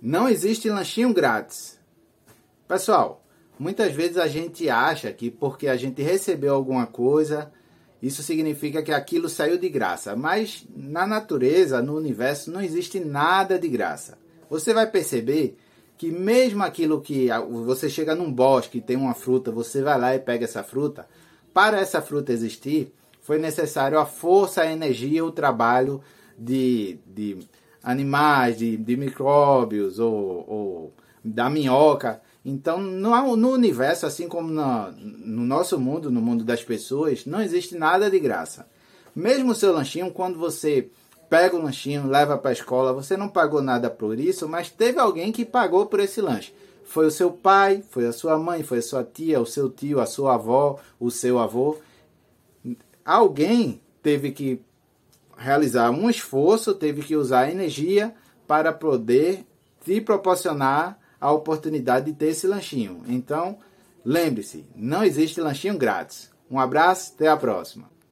Não existe lanchinho grátis. Pessoal, muitas vezes a gente acha que porque a gente recebeu alguma coisa, isso significa que aquilo saiu de graça. Mas na natureza, no universo, não existe nada de graça. Você vai perceber que mesmo aquilo que você chega num bosque e tem uma fruta, você vai lá e pega essa fruta, para essa fruta existir, foi necessário a força, a energia, o trabalho de, de animais, de, de micróbios ou, ou, da minhoca. Então, no, no universo, assim como no, no nosso mundo, no mundo das pessoas, não existe nada de graça. Mesmo o seu lanchinho, quando você pega o lanchinho, leva para a escola, você não pagou nada por isso, mas teve alguém que pagou por esse lanche. Foi o seu pai, foi a sua mãe, foi a sua tia, o seu tio, a sua avó, o seu avô. Alguém teve que realizar um esforço, teve que usar energia para poder te proporcionar a oportunidade de ter esse lanchinho. Então, lembre-se, não existe lanchinho grátis. Um abraço, até a próxima.